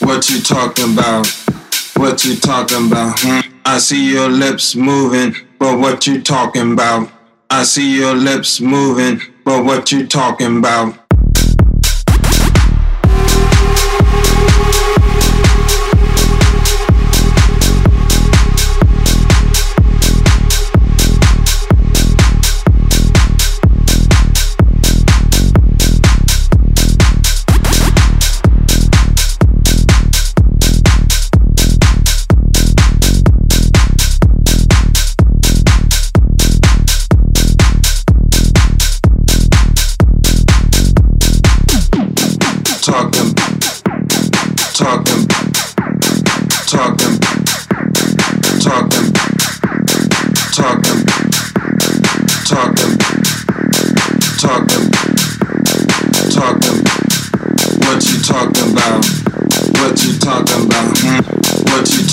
What you talking about? What you talking about? Hmm? I see your lips moving, but what you talking about? I see your lips moving, but what you talking about?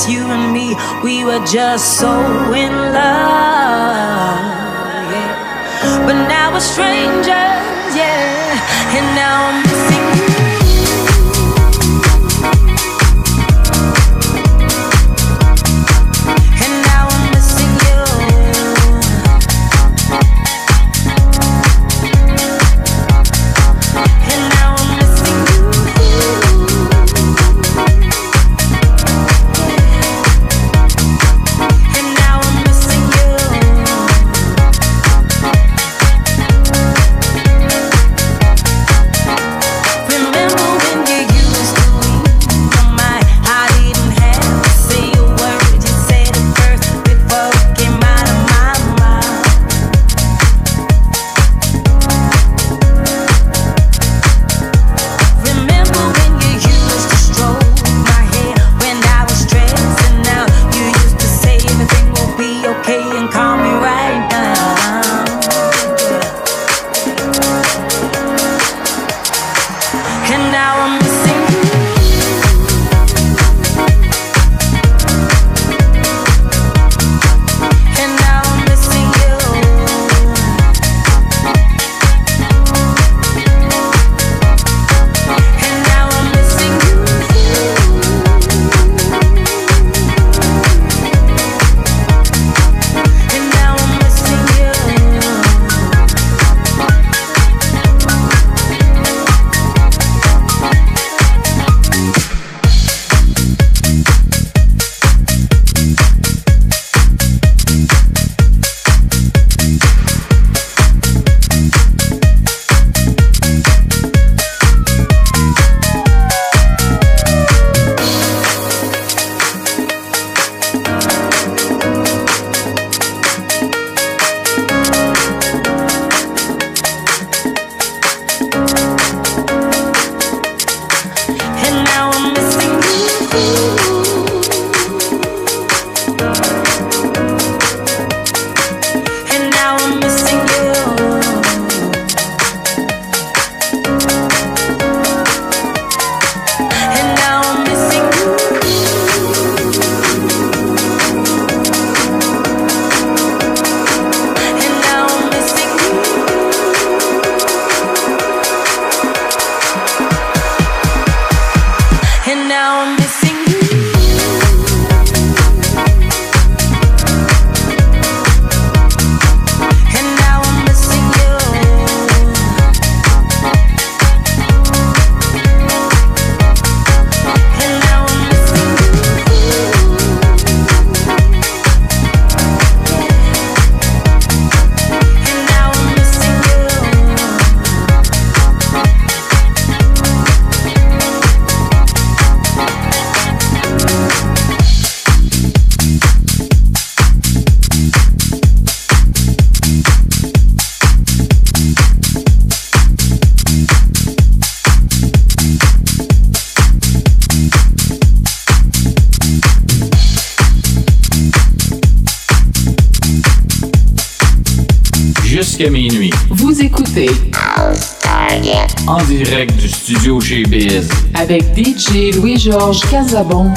Just you and me. We were just so in love. Yeah. But now we're strangers, yeah. And now I'm jusqu'à minuit. Vous écoutez en direct du studio chez Biz avec DJ Louis-Georges Casabon.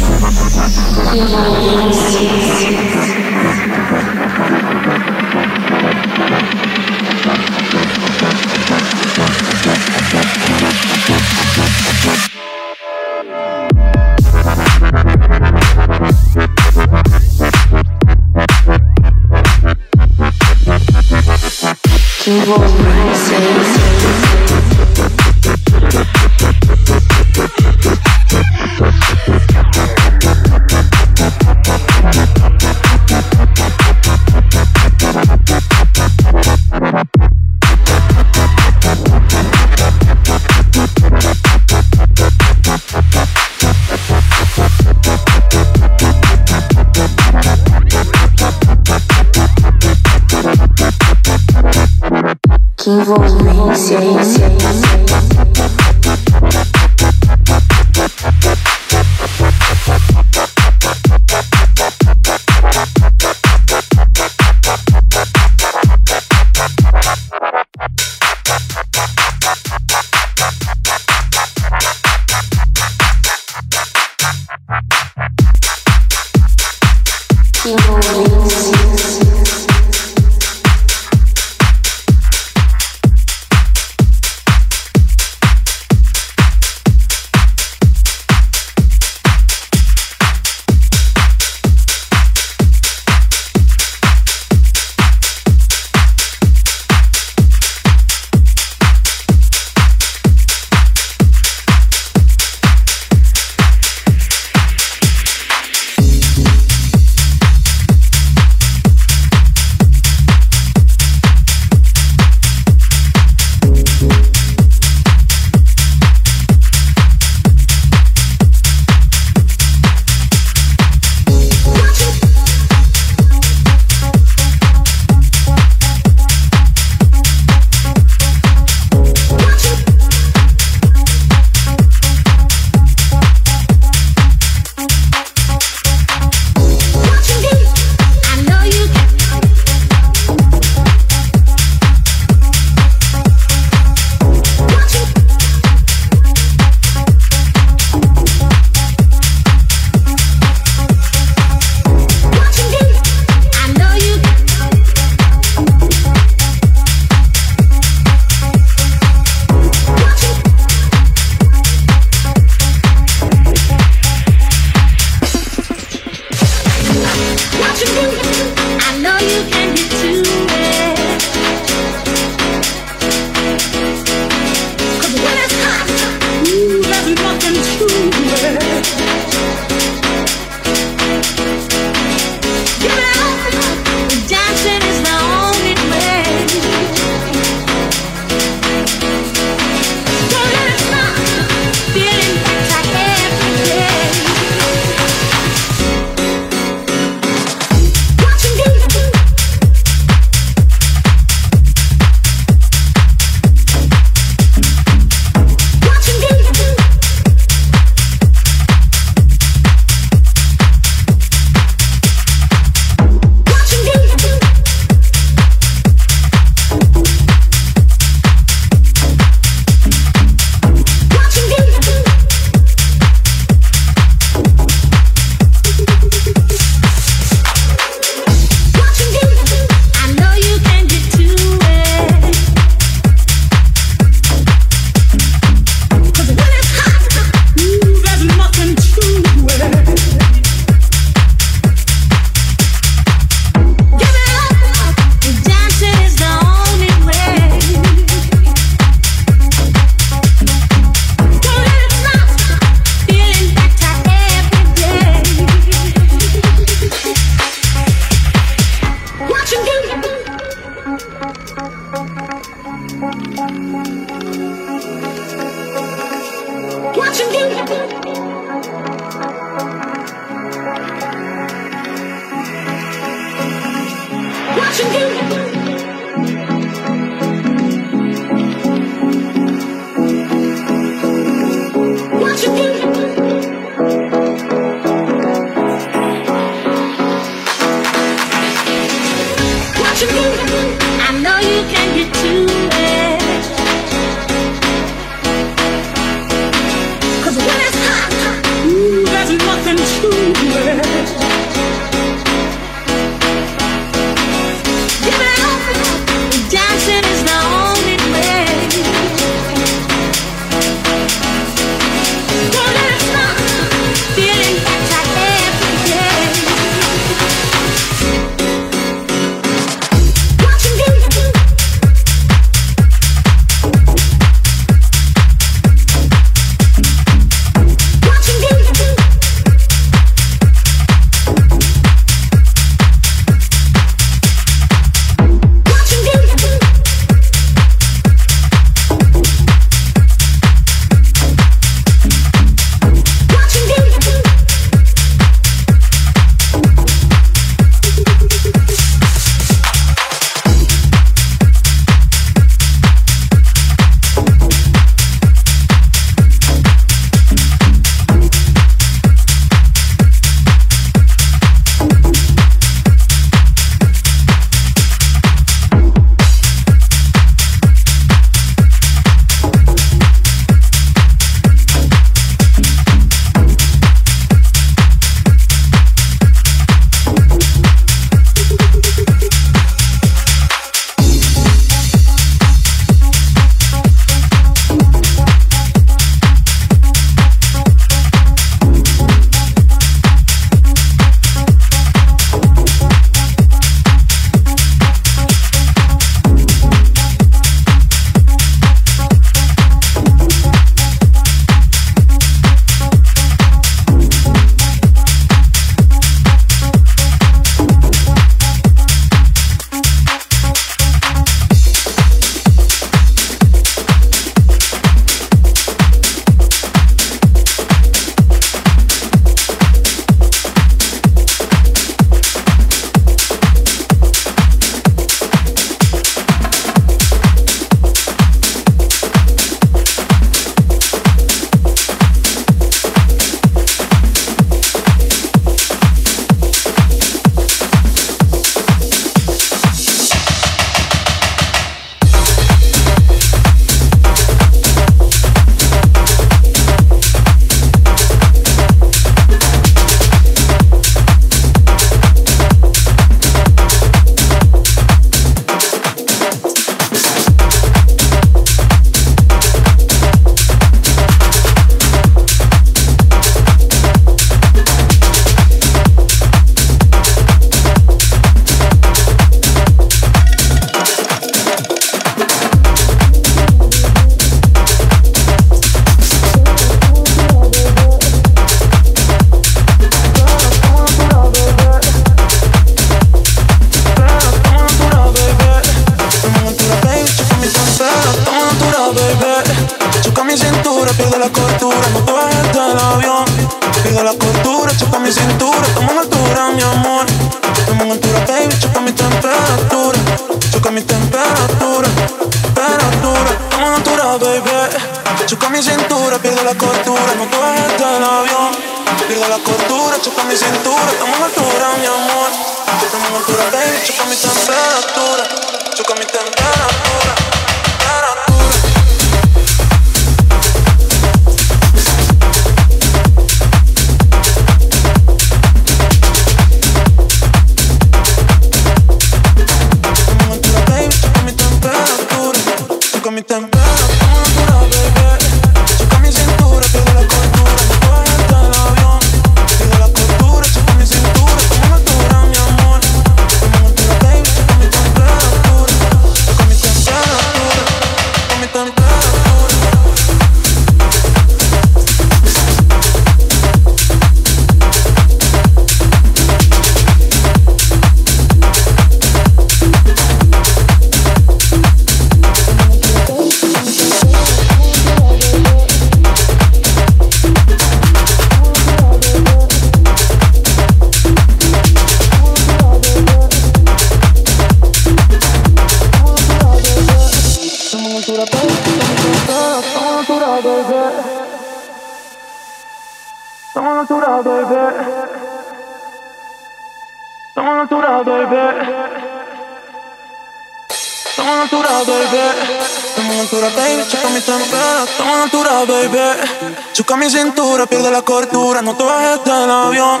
Mi cintura, pierde la cordura, no te bajes del avión.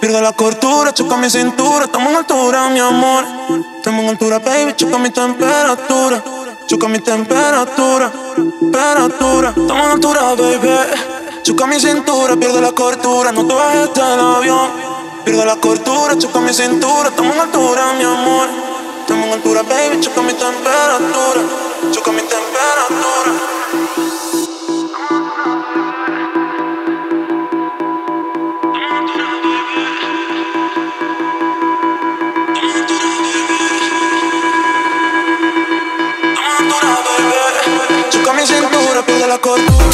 Pierde la cordura, choca mi cintura, estamos en altura, mi amor. Estamos en altura, baby, choca mi temperatura. Choca mi temperatura, temperatura, estamos en altura, baby. Choca mi cintura, pierde la cordura, no te bajes del avión. Pierde la cordura, choca mi cintura, estamos en altura, mi amor. Estamos en altura, baby, choca mi temperatura. Choca mi temperatura. Go.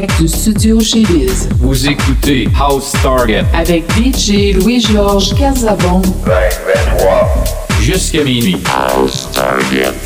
La cordura studio chez Biz. Vous écoutez House Target avec DJ Louis-Georges Casabon. 20, 23. jusqu'à minuit. House Target.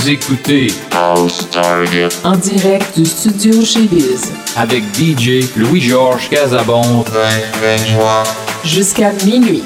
Vous écoutez. En direct du studio chez Biz. avec DJ Louis-Georges Casabon. 20, 20 juin. Jusqu'à minuit.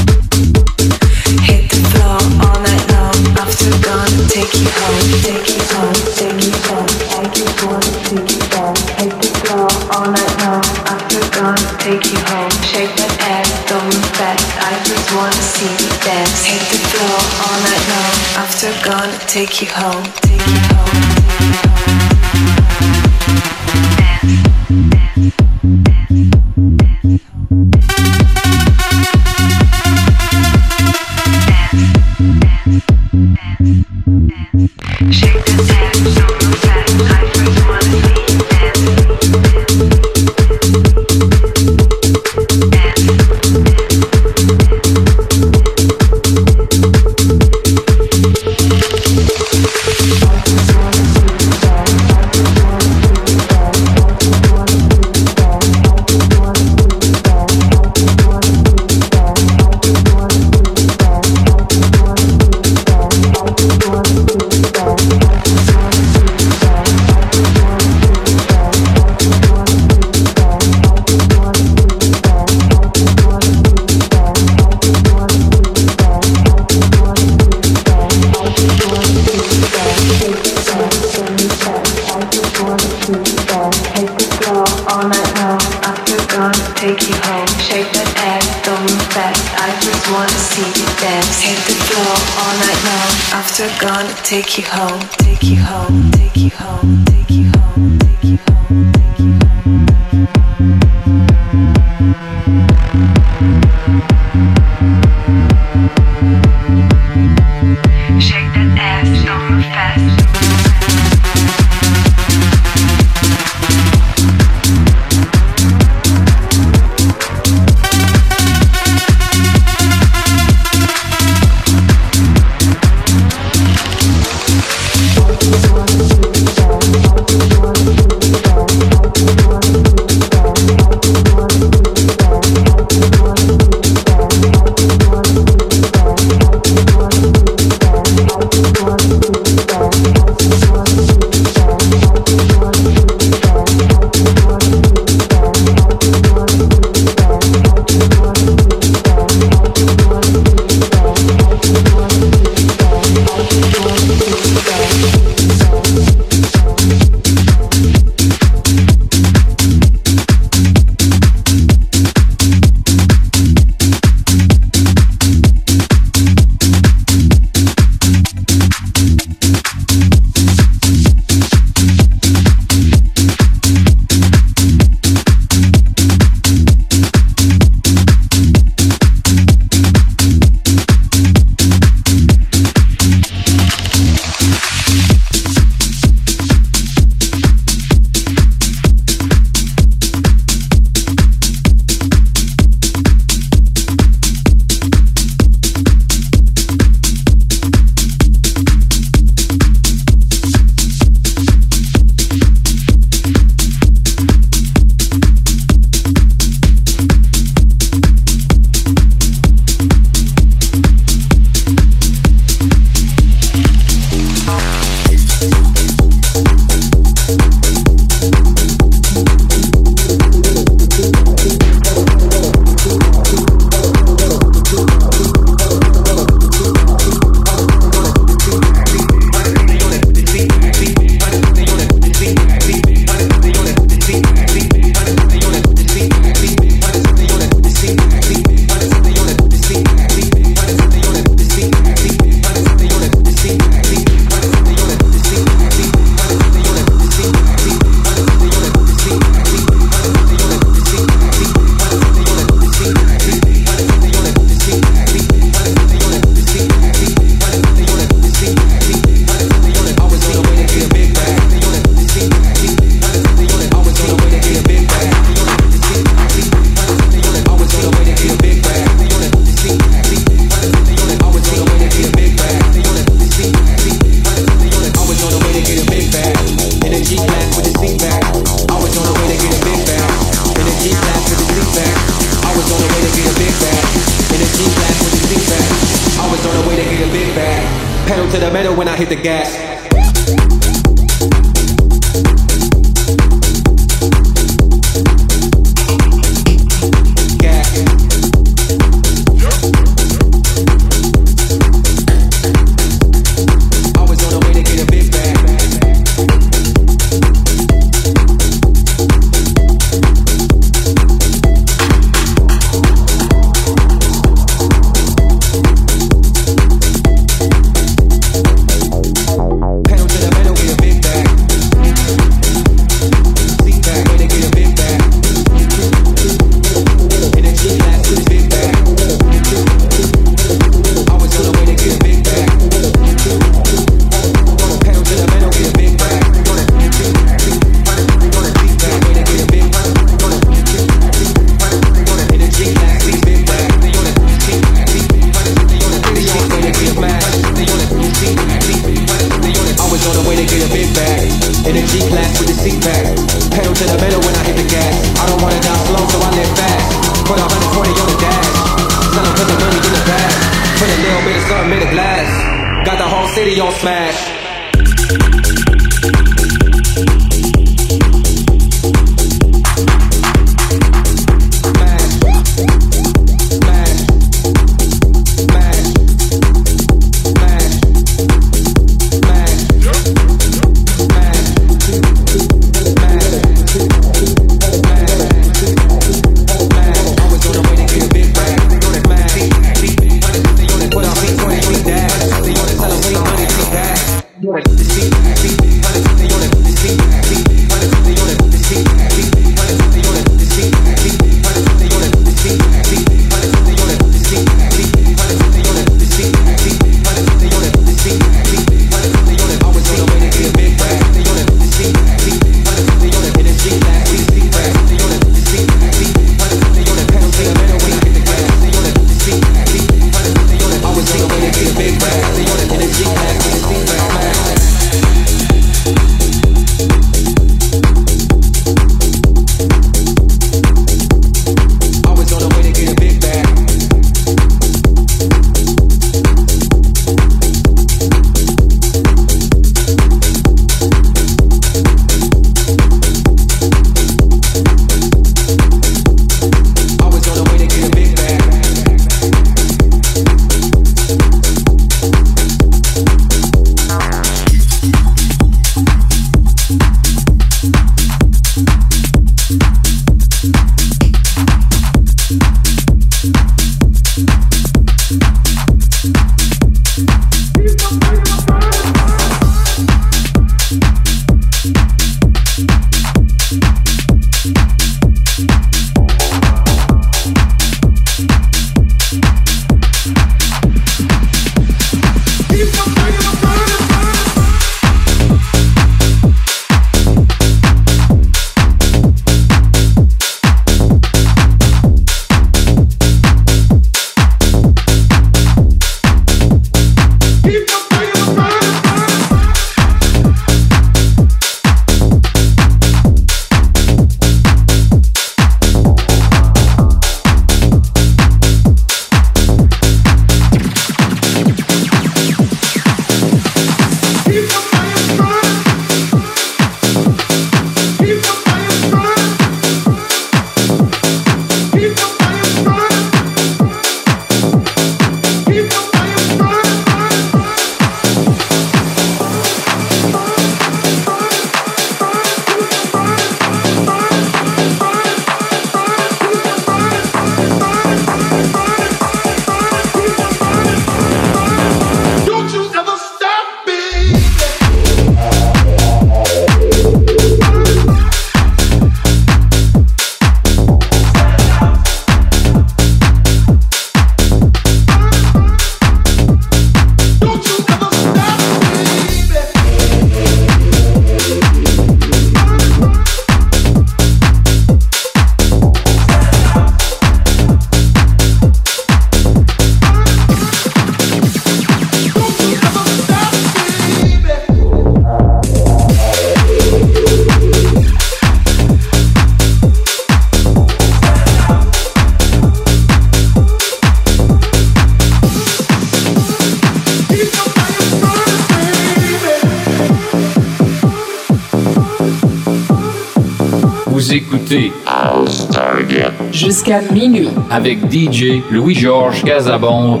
avec DJ Louis-Georges Casabon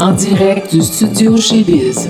en direct du studio chez Biz.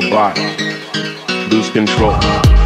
Your body lose control.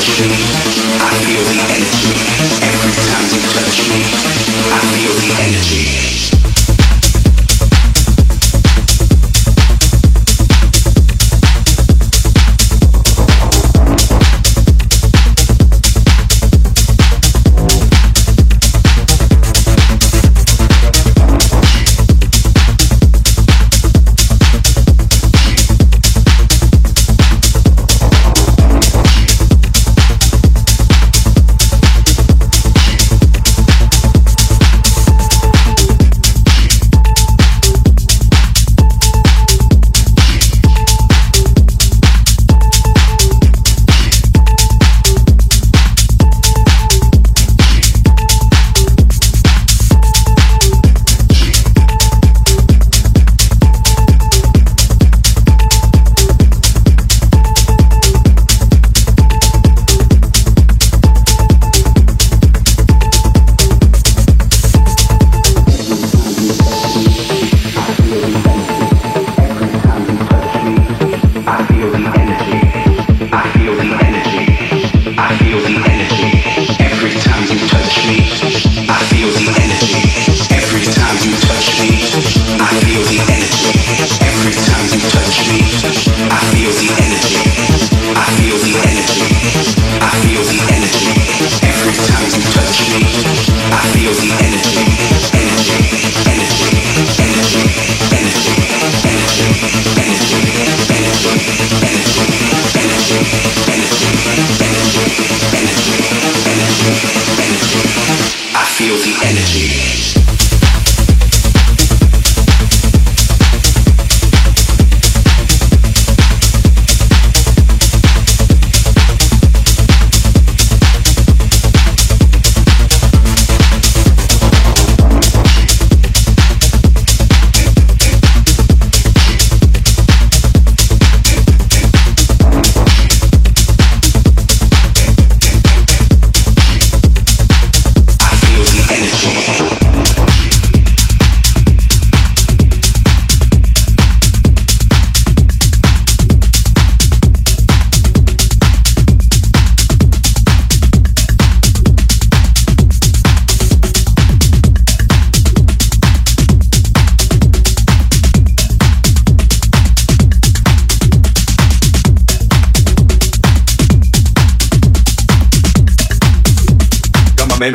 energy. I feel the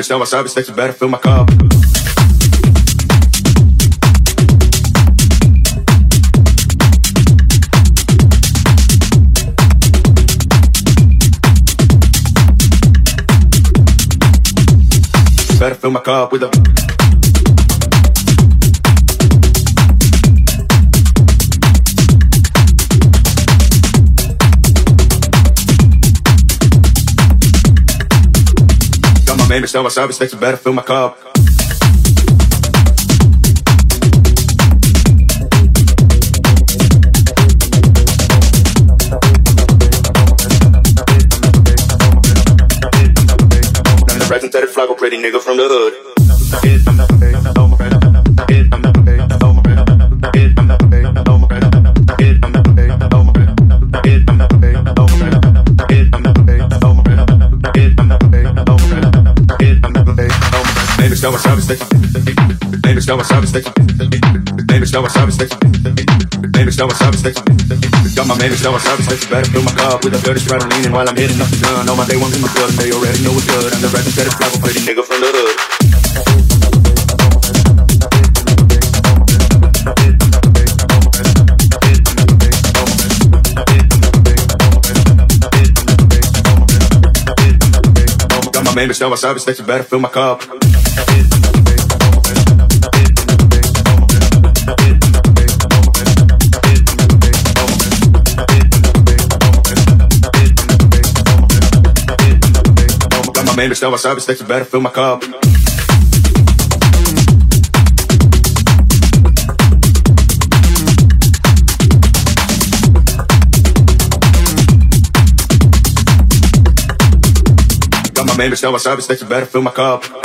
sabe, you better fill my cup. Better fill my cup with a my name is Noah Savage, takes a better fill my cup. Represented flag, pretty nigga from the hood. Está uma chave stick. Name está uma chave stick. Got my está uma chave stick. Better fill my cup with a dirty straddle leaning while I'm hitting up the gun. All my day ones in my blood they already know it's good. I'm the red instead of flag, pretty nigga from the hood. Man, it's now my service that you better fill my cup. Man, it's now my service that you better fill my cup. Got my man, it's now my service that you better fill my cup.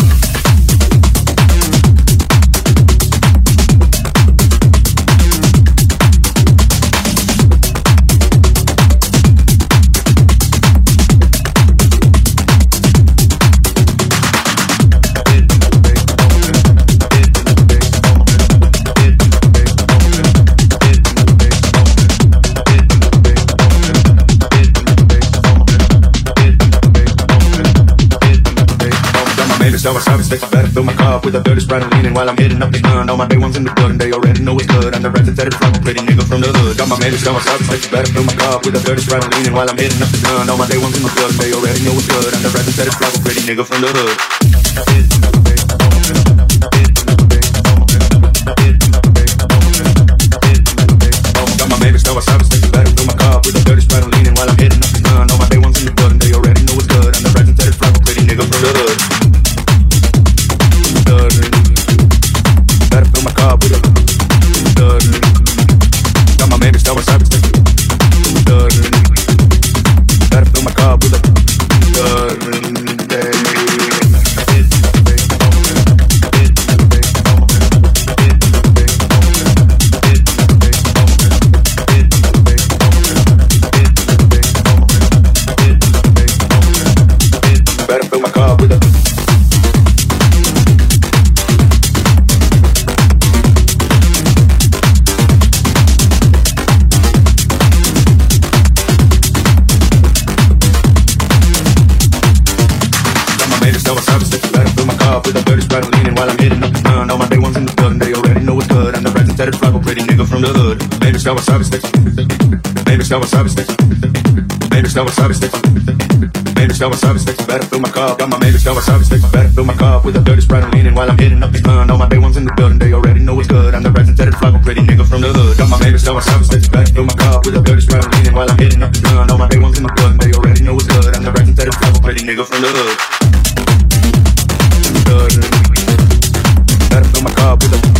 Now I service that you better fill my cup with a dirty sprite and leaning while I'm hitting up the gun. All my day ones in the building, they already know it's good. I'm the representative from a pretty nigga from the hood. Got my man, now I service that you better fill my cup with a dirty sprite and leaning while I'm hitting up the gun. All my day ones in the building, they already know it's good. I'm the representative from a pretty nigga from the hood. now a service station. Name is now a service station. Name is now a service station. Name is now a service station. Better fill my cup. Got my name is now a service station. Better fill my cup with a dirty sprite and leaning while I'm hitting up the gun. All my day ones in the building, they already know it's good. I'm the representative flag, pretty nigga from the hood. Got my name is now a service station. Better fill my cup with a dirty sprite and leaning while I'm hitting up the gun. All my day ones in the building, they already know it's good. I'm the representative flag, pretty nigga from the hood. Better fill my cup with a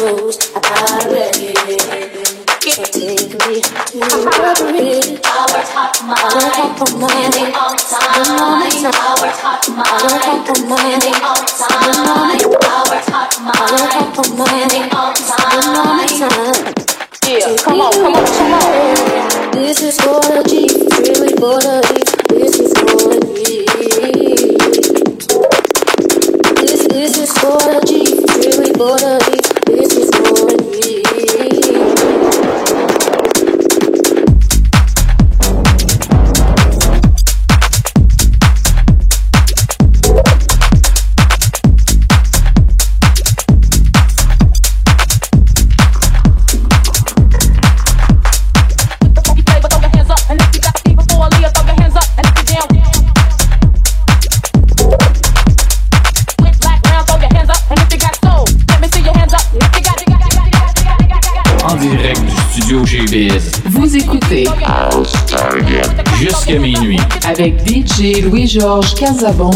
knows about reggae. Take me to the bridge. Our top mind, standing on time. Our top mind, standing on time. Our top mind, standing on time. Yeah, come on, come on, come on. This is for the G, really for the G. This is for the G. This is for the G, really for the avec DJ Louis-Georges Casabon.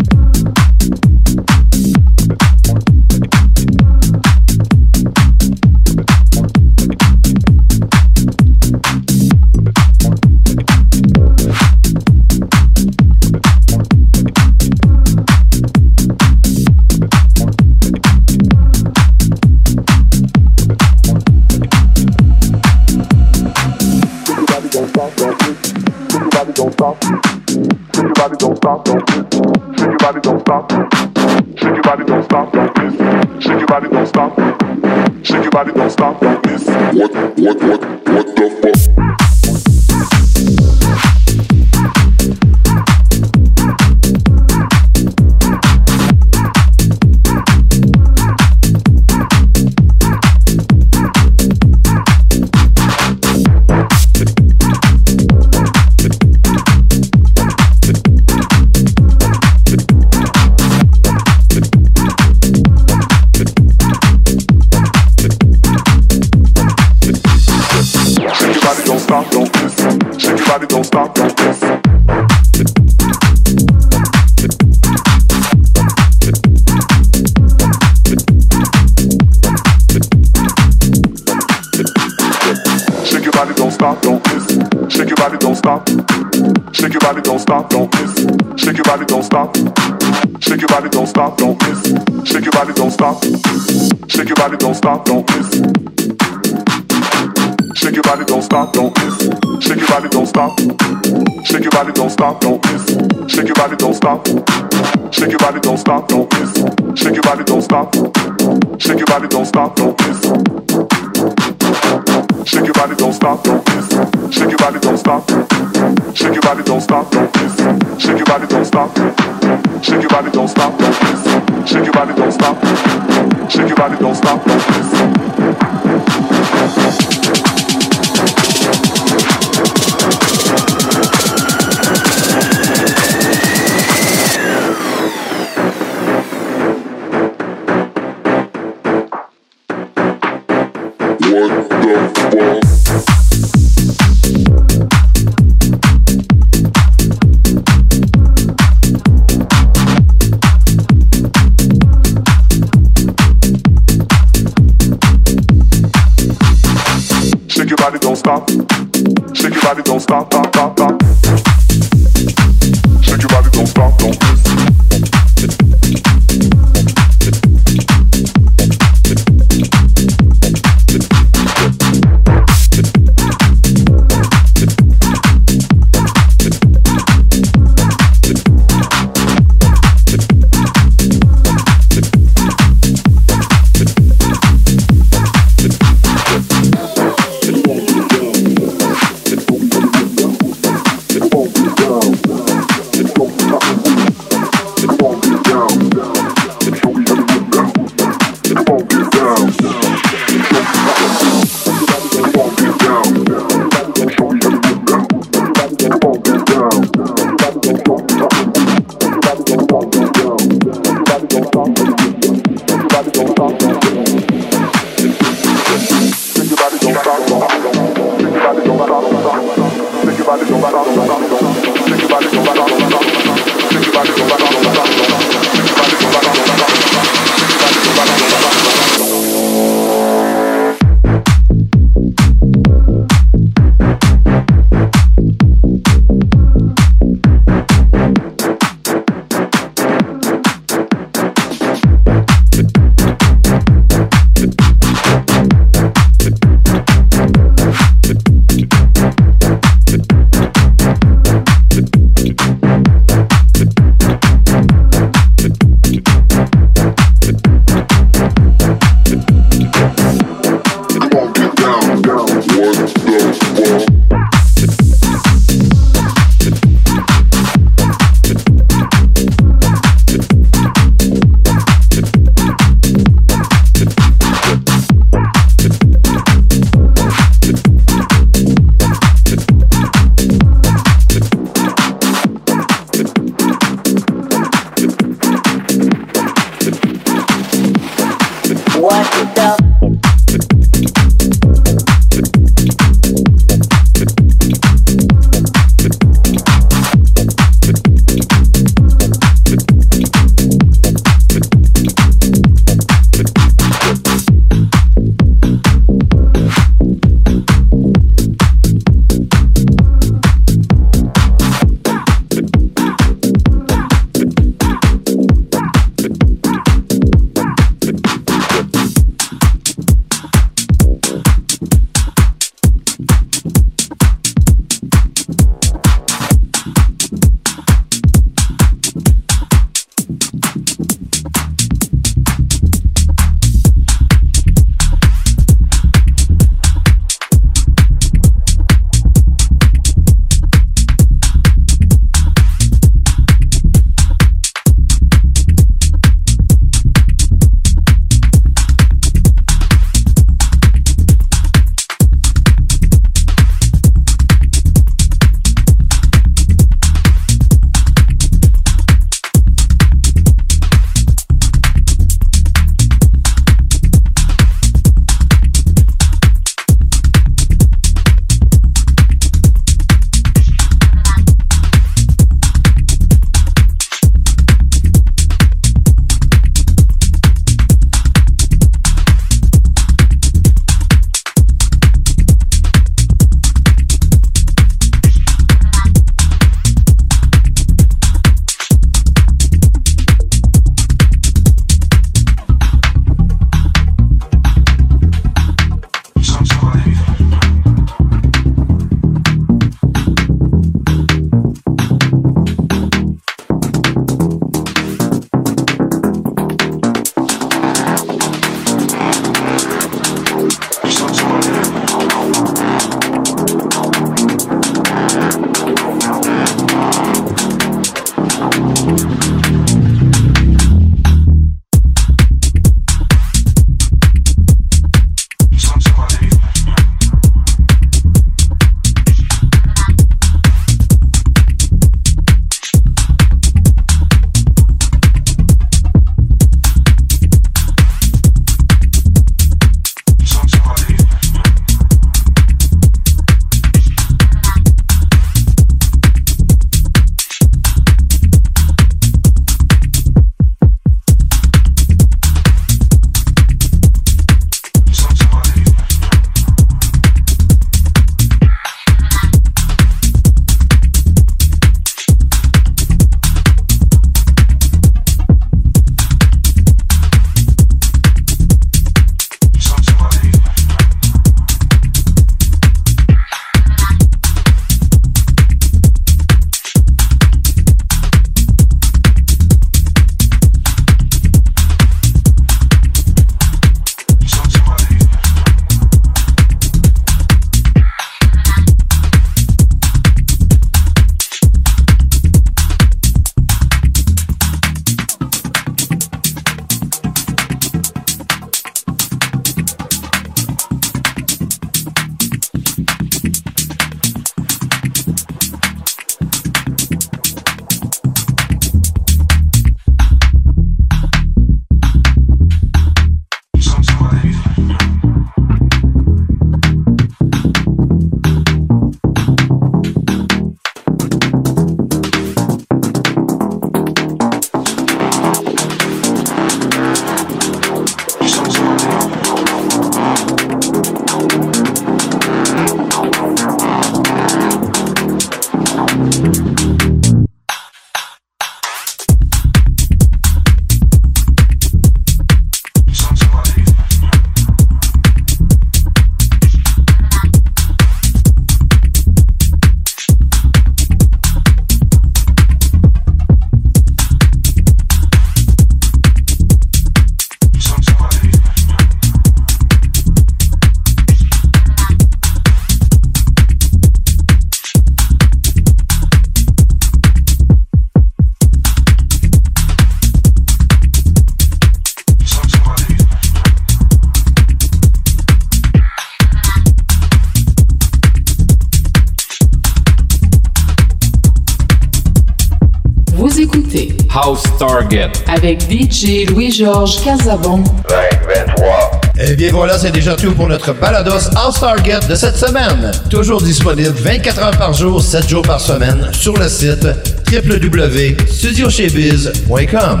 Target avec DJ Louis-Georges Casabon. 2023. Eh bien voilà, c'est déjà tout pour notre balados All Star Get de cette semaine. Toujours disponible 24 heures par jour, 7 jours par semaine sur le site www.studiochebiz.com.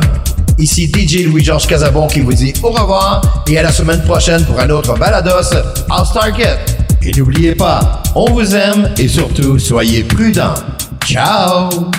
Ici DJ Louis-Georges Casabon qui vous dit au revoir et à la semaine prochaine pour un autre balados All Star Get. Et n'oubliez pas, on vous aime et surtout soyez prudents. Ciao!